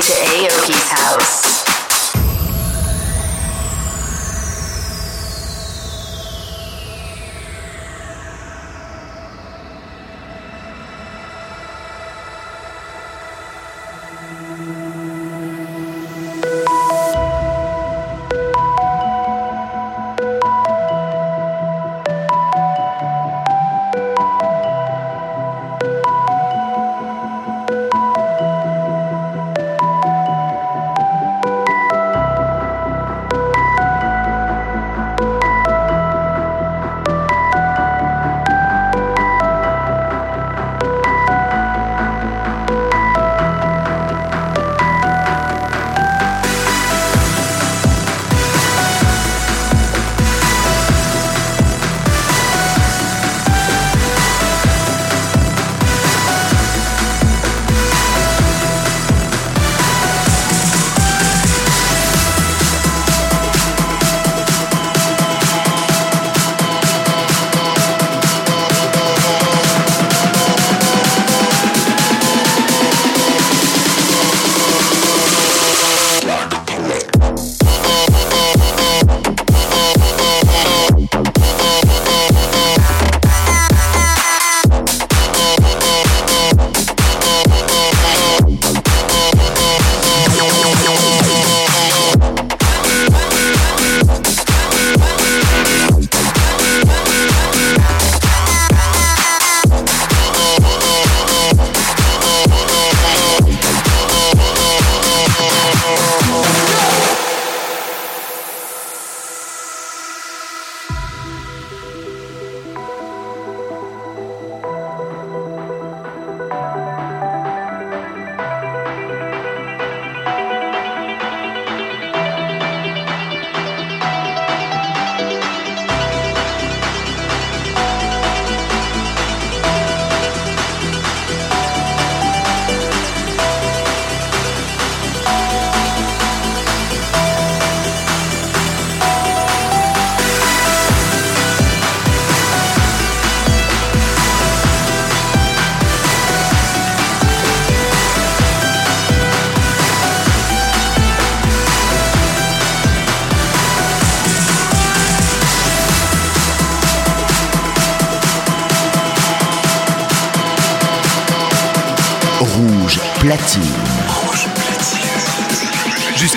Step into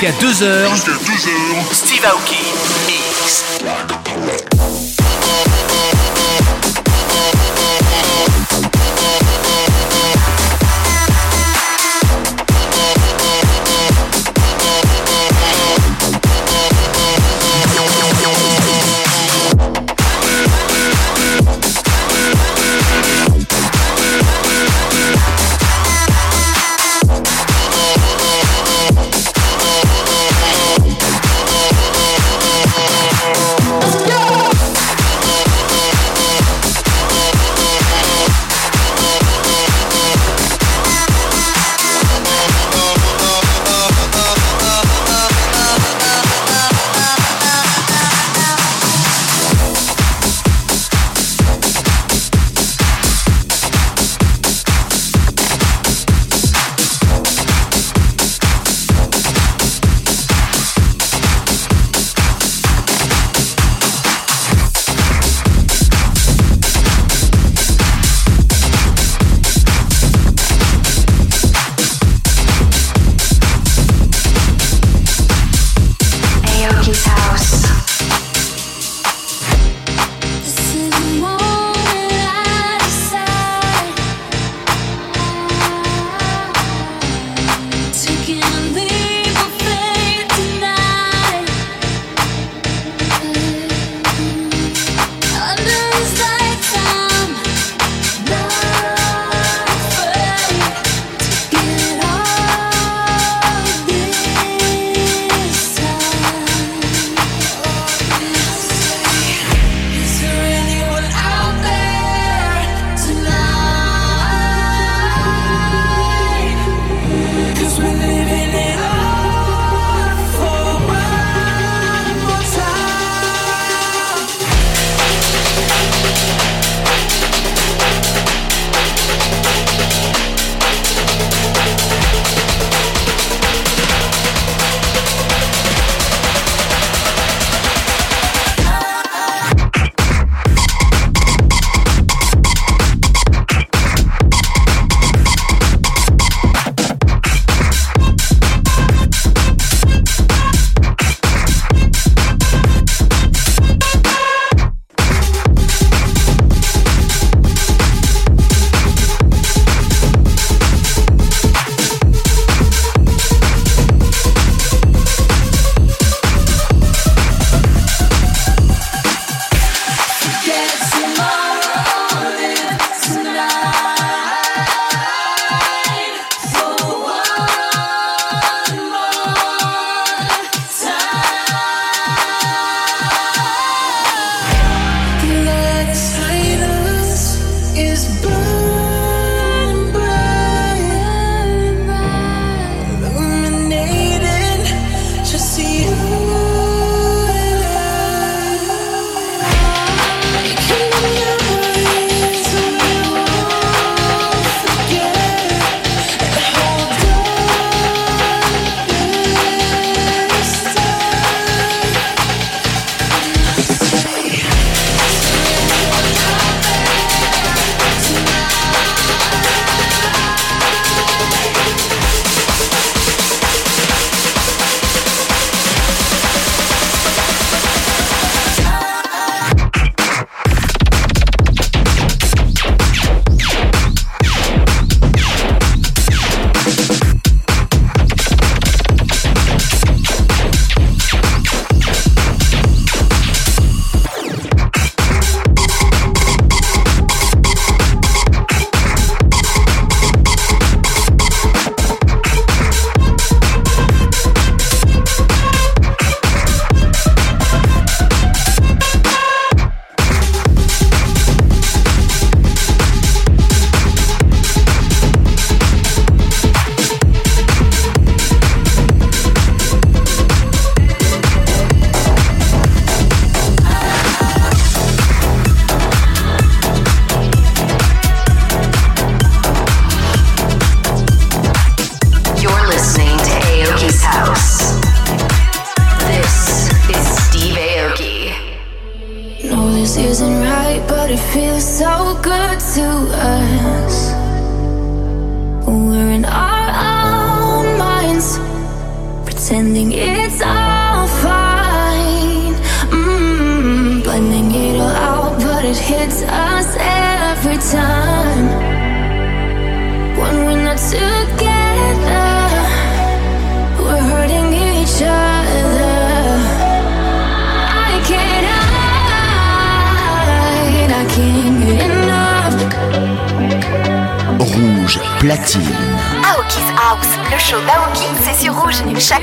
Jusqu'à 2h, Steve Aoki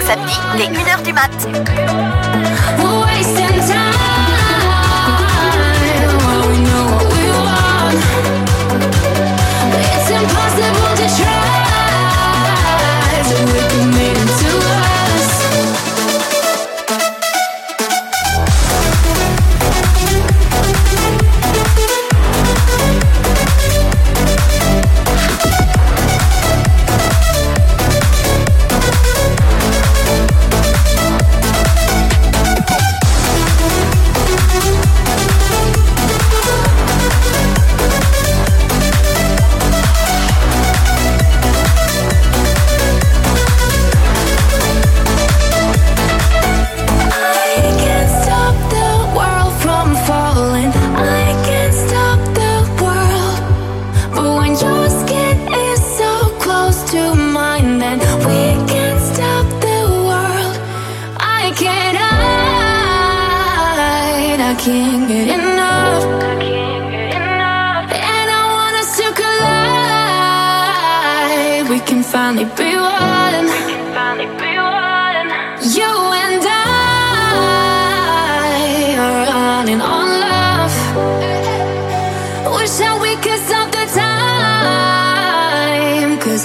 samedi, dès 1h du mat.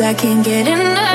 I can't get enough.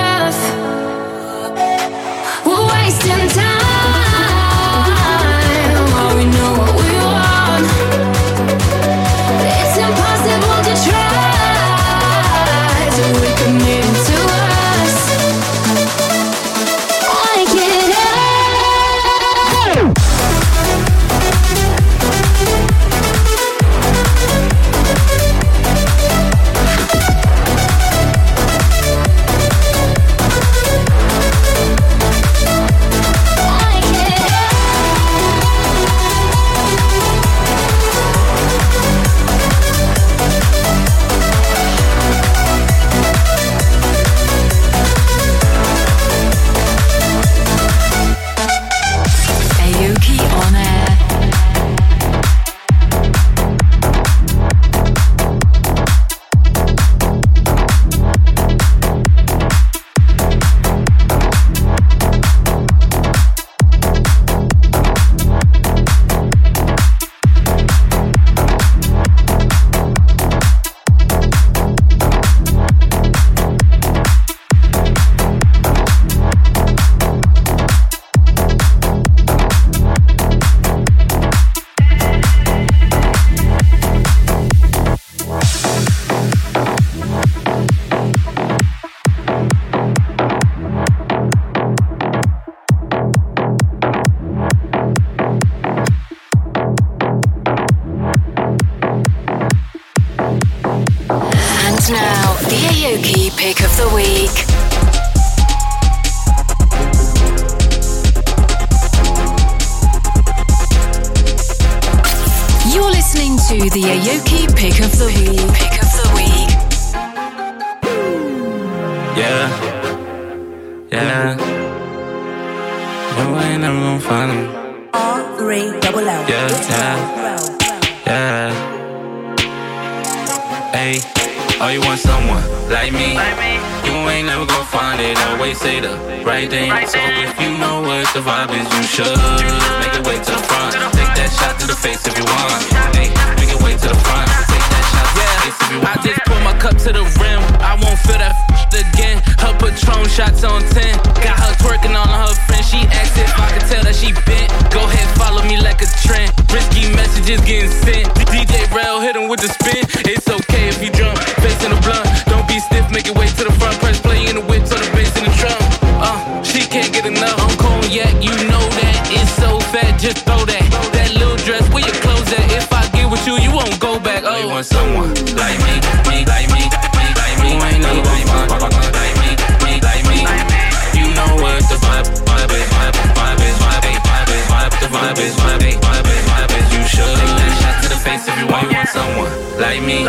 Like me.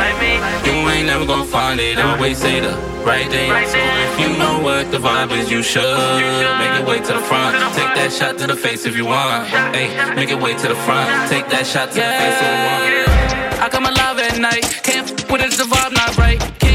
You ain't never gonna find it. I Always say the right thing. So if you know what the vibe is, you should make it way to the front. Take that shot to the face if you want. Hey, make it way to the front. Take that shot to the face if you want. I come alive at night. Can't f with it, the vibe not right. Can't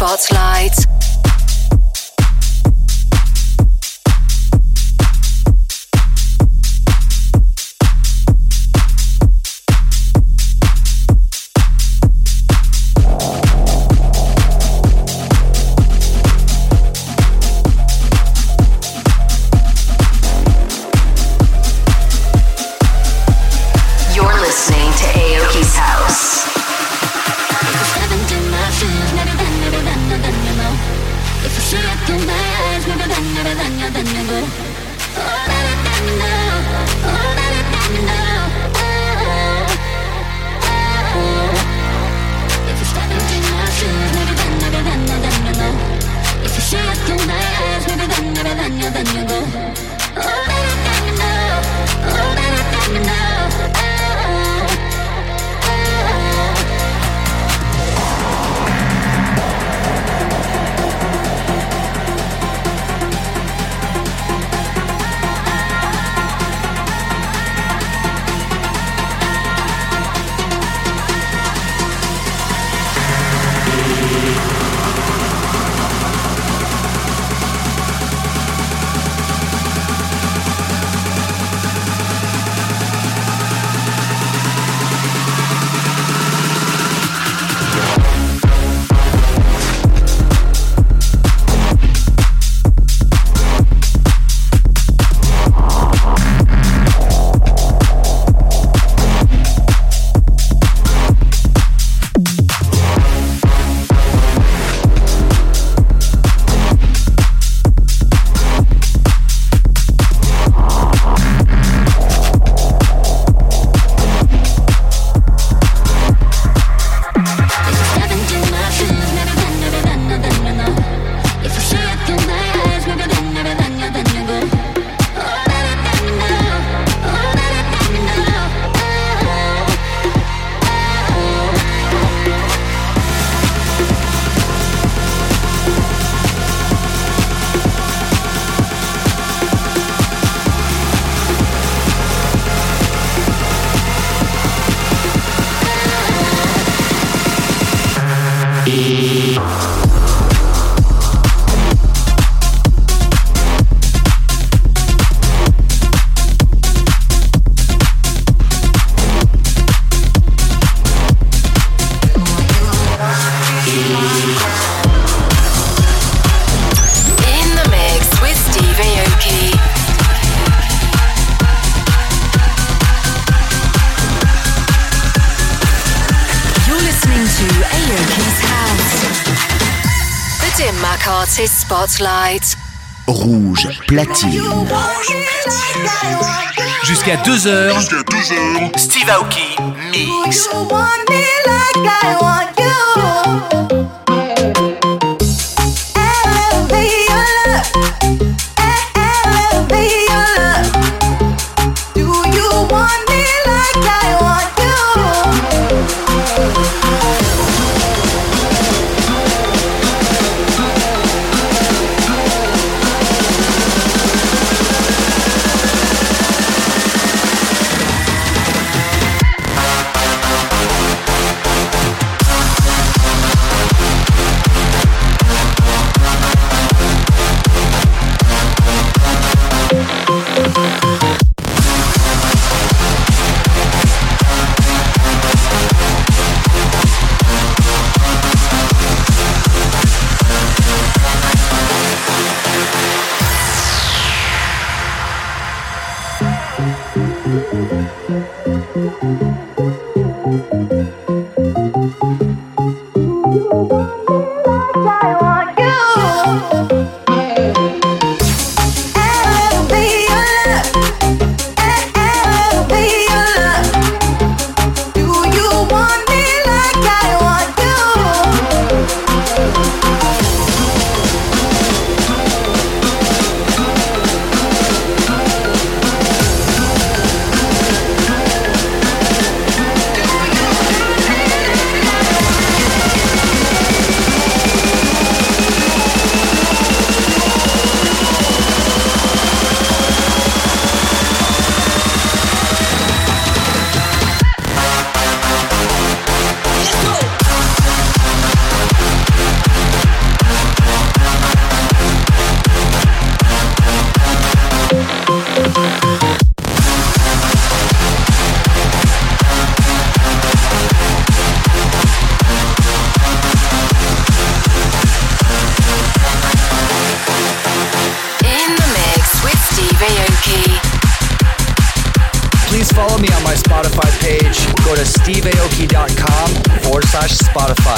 Spotlight. In the mix Rouge platine. Jusqu'à 2h. Steve Aoki mix.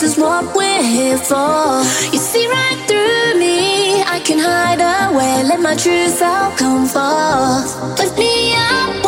This is what we're here for. You see right through me. I can hide away, let my true self come forth. Lift me up.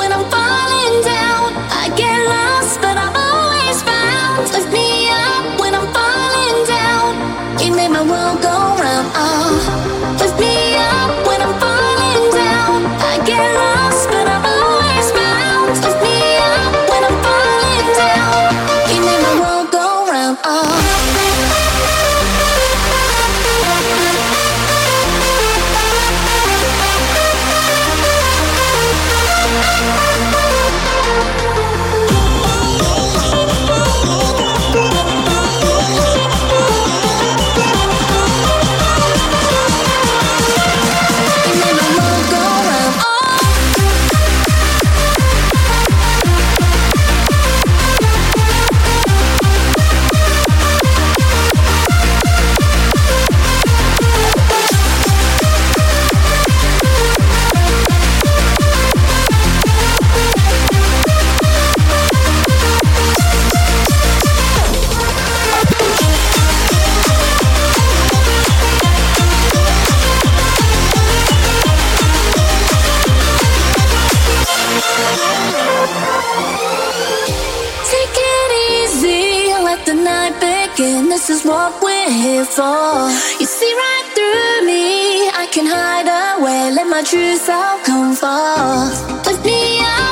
here for. You see right through me, I can hide away, let my true self come forth. Lift me up.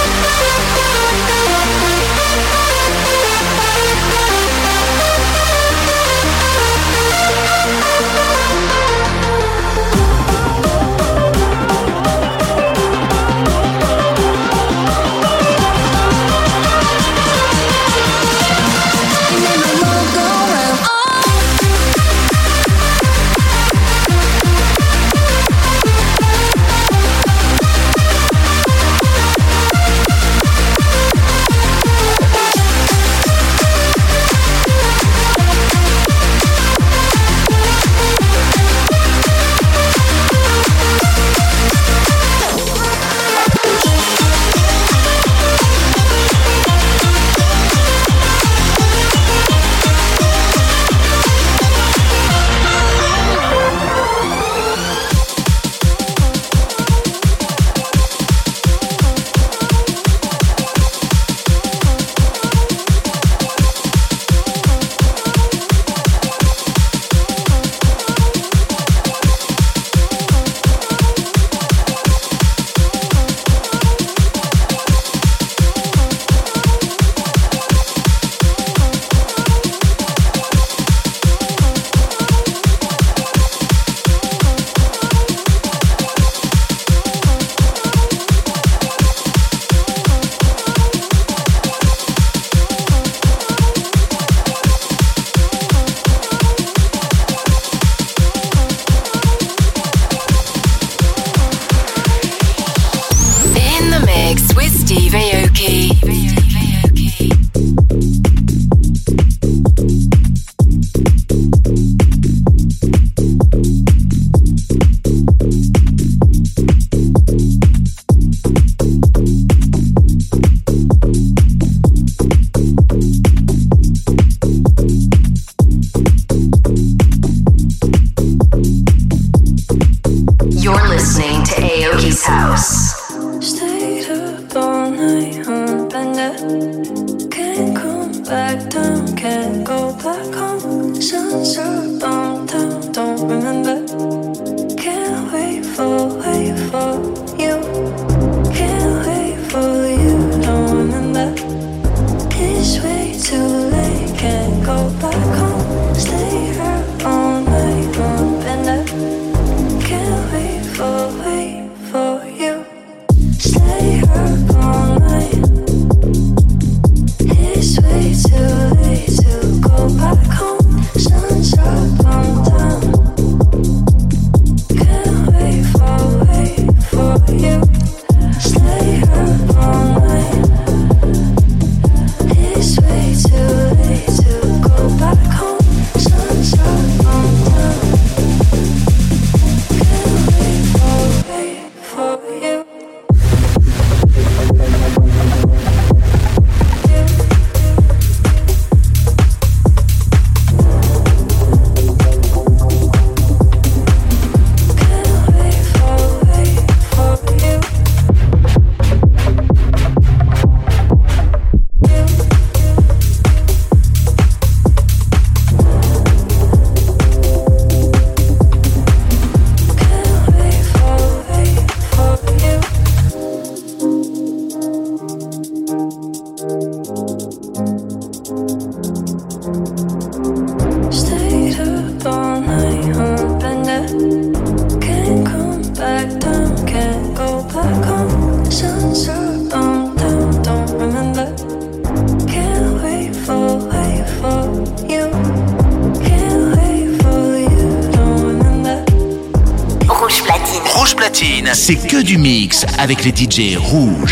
c'est rouge.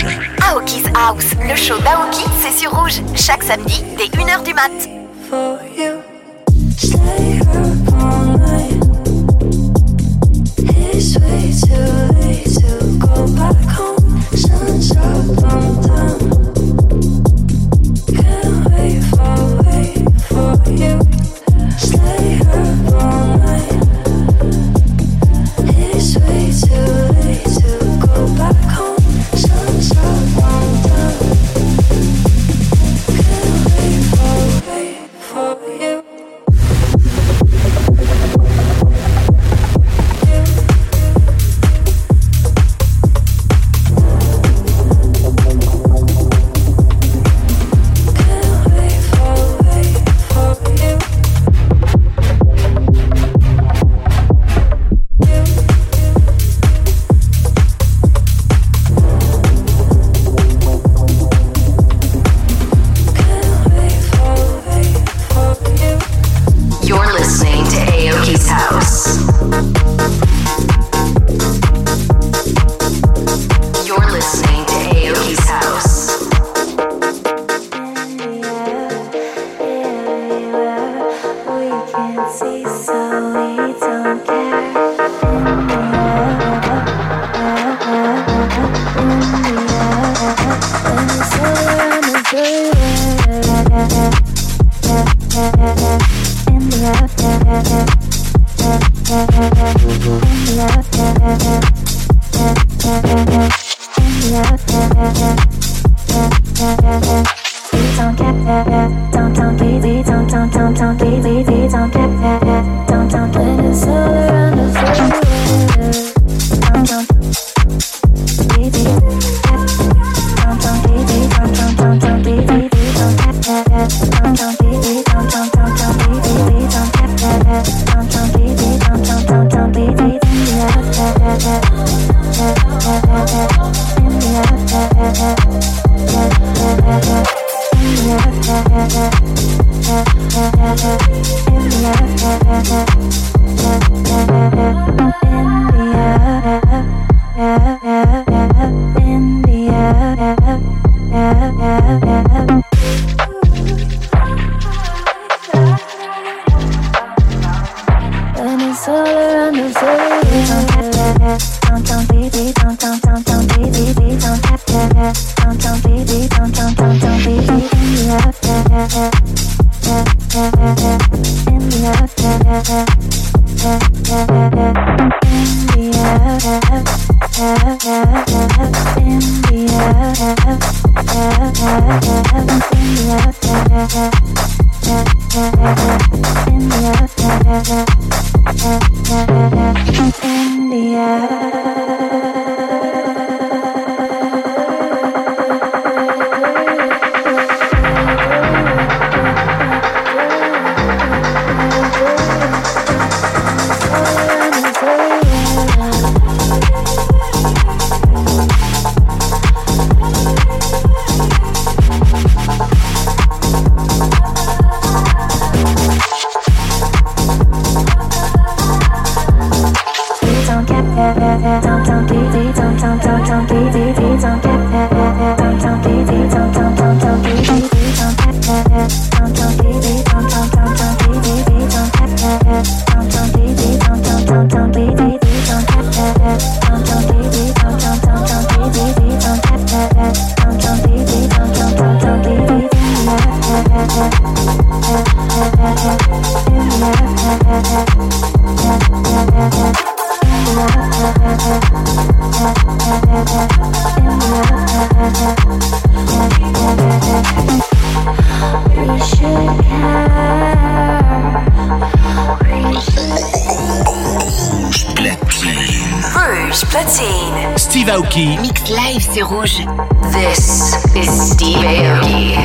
Steve Aoki. Live, c'est rouge. This is Steve Aoki.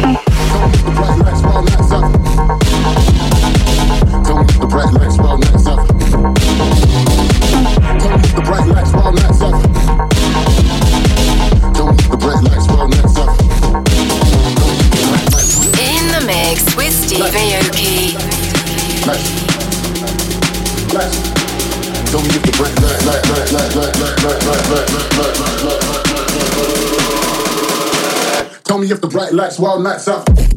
In the mix with Steve Aoki. Tell me if the bright lights, wild nights out.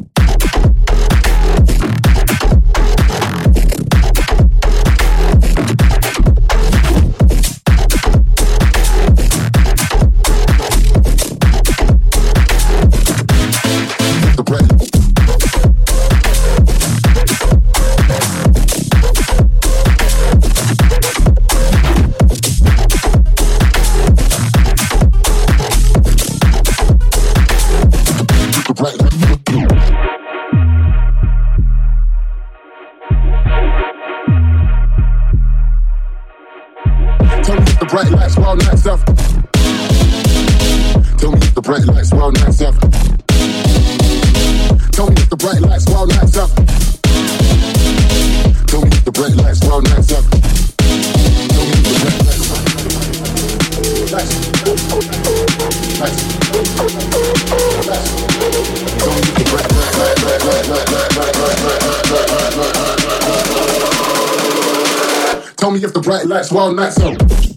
only if the bright lights, wild nights out.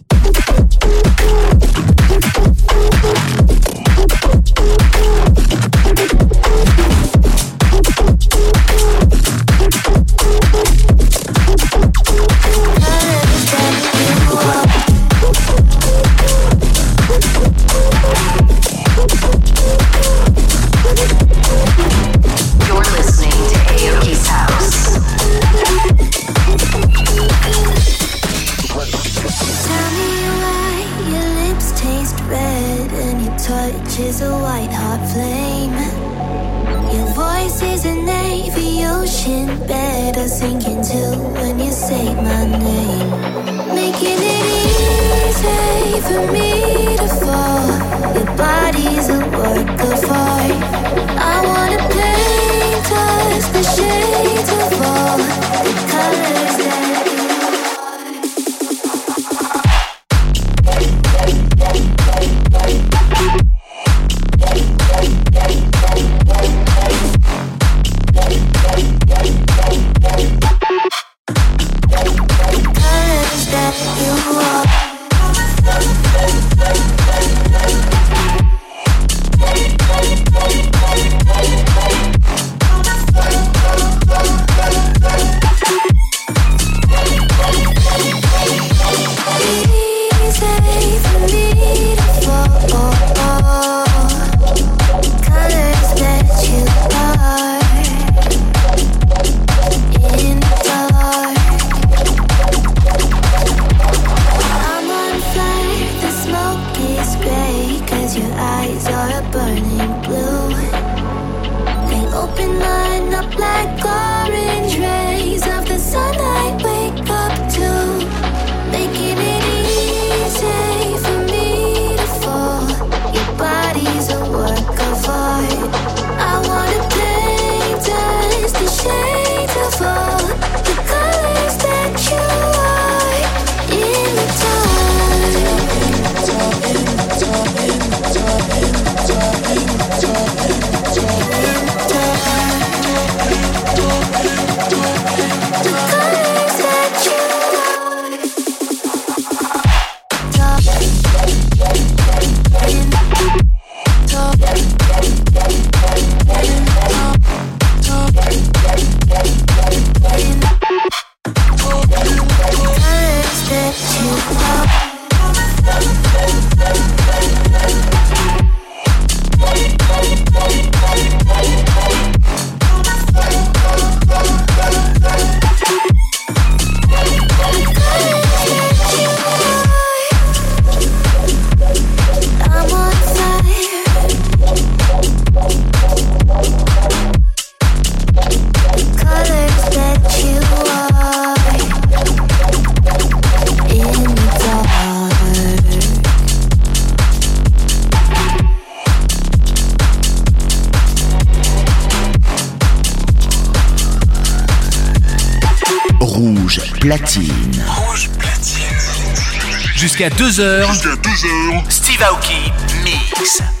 Jusqu'à 2h. Jusqu'à 2h. Steve Aoki Mix.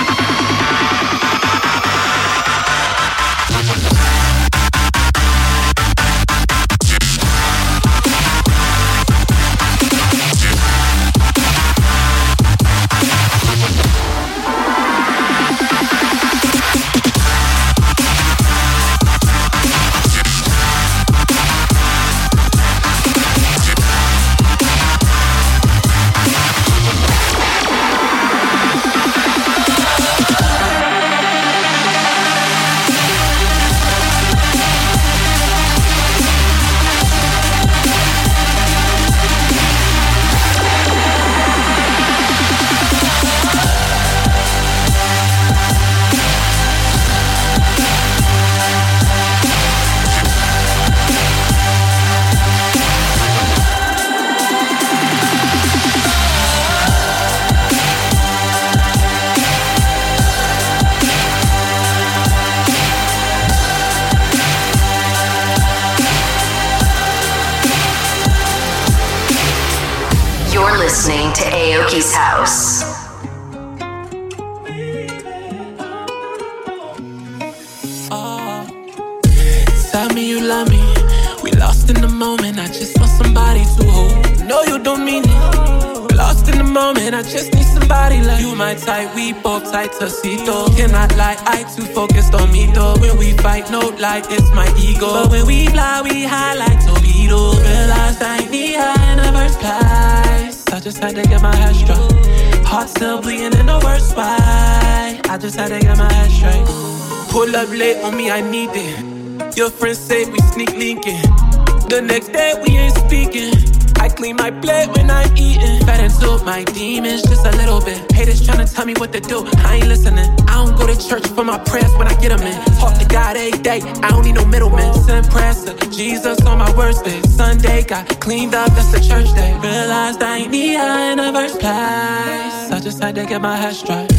Tell me what to do. I ain't listening. I don't go to church for my prayers when I get them in. Talk to God every day. I don't need no middleman. Send prayers to Jesus on my worst day. Sunday got cleaned up, that's the church day. Realized I ain't need her in the first place. I just had to get my head straight.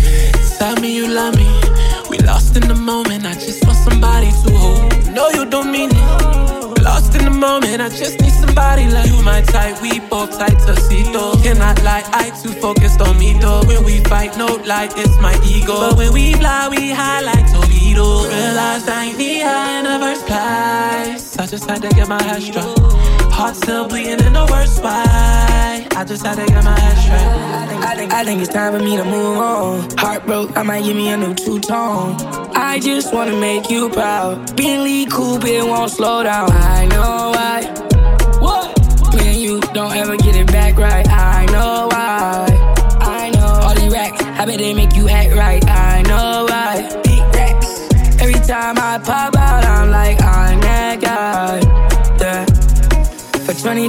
Tell me you love me. We lost in the moment. I just want somebody to hold. No, you don't mean it. Moment, I just need somebody like you. My type, we both tight though. Cannot lie, I too focused on me though. When we fight, no lie, it's my ego. But when we fly, we high like torpedoes. Realized I ain't need her in the first place. I just had to get my head straight. Heart still bleeding in the worst way. I just had to get my head straight. I think, I think it's time for me to move on. Heart broke, I might give me a new two tone. I just wanna make you proud. Bentley coupe, it won't slow down. I know why. What? Man, you don't ever get it back right. I know why. I know all these racks. I bet they make you act right. I know why. Big racks. Every time I pop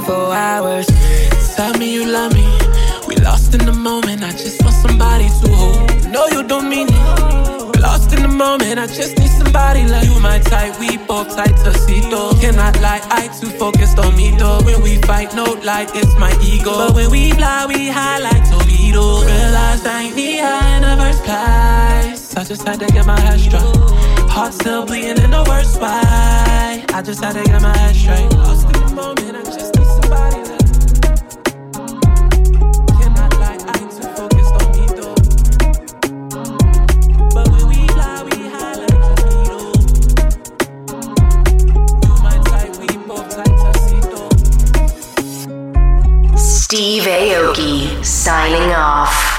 24 hours. Tell me you love me. We lost in the moment. I just want somebody to hold. No, you don't mean it. Lost in the moment. I just need somebody like you. My type, we both tight to see though. Cannot lie, I too focused on me though. When we fight, no lie, it's my ego. But when we fly, we high like torpedoes. Realized I ain't need high in the first place. I just had to get my head straight. Heart still bleeding in the worst way. I just had to get my head straight. Lost in the moment. I just Steve Aoki signing off.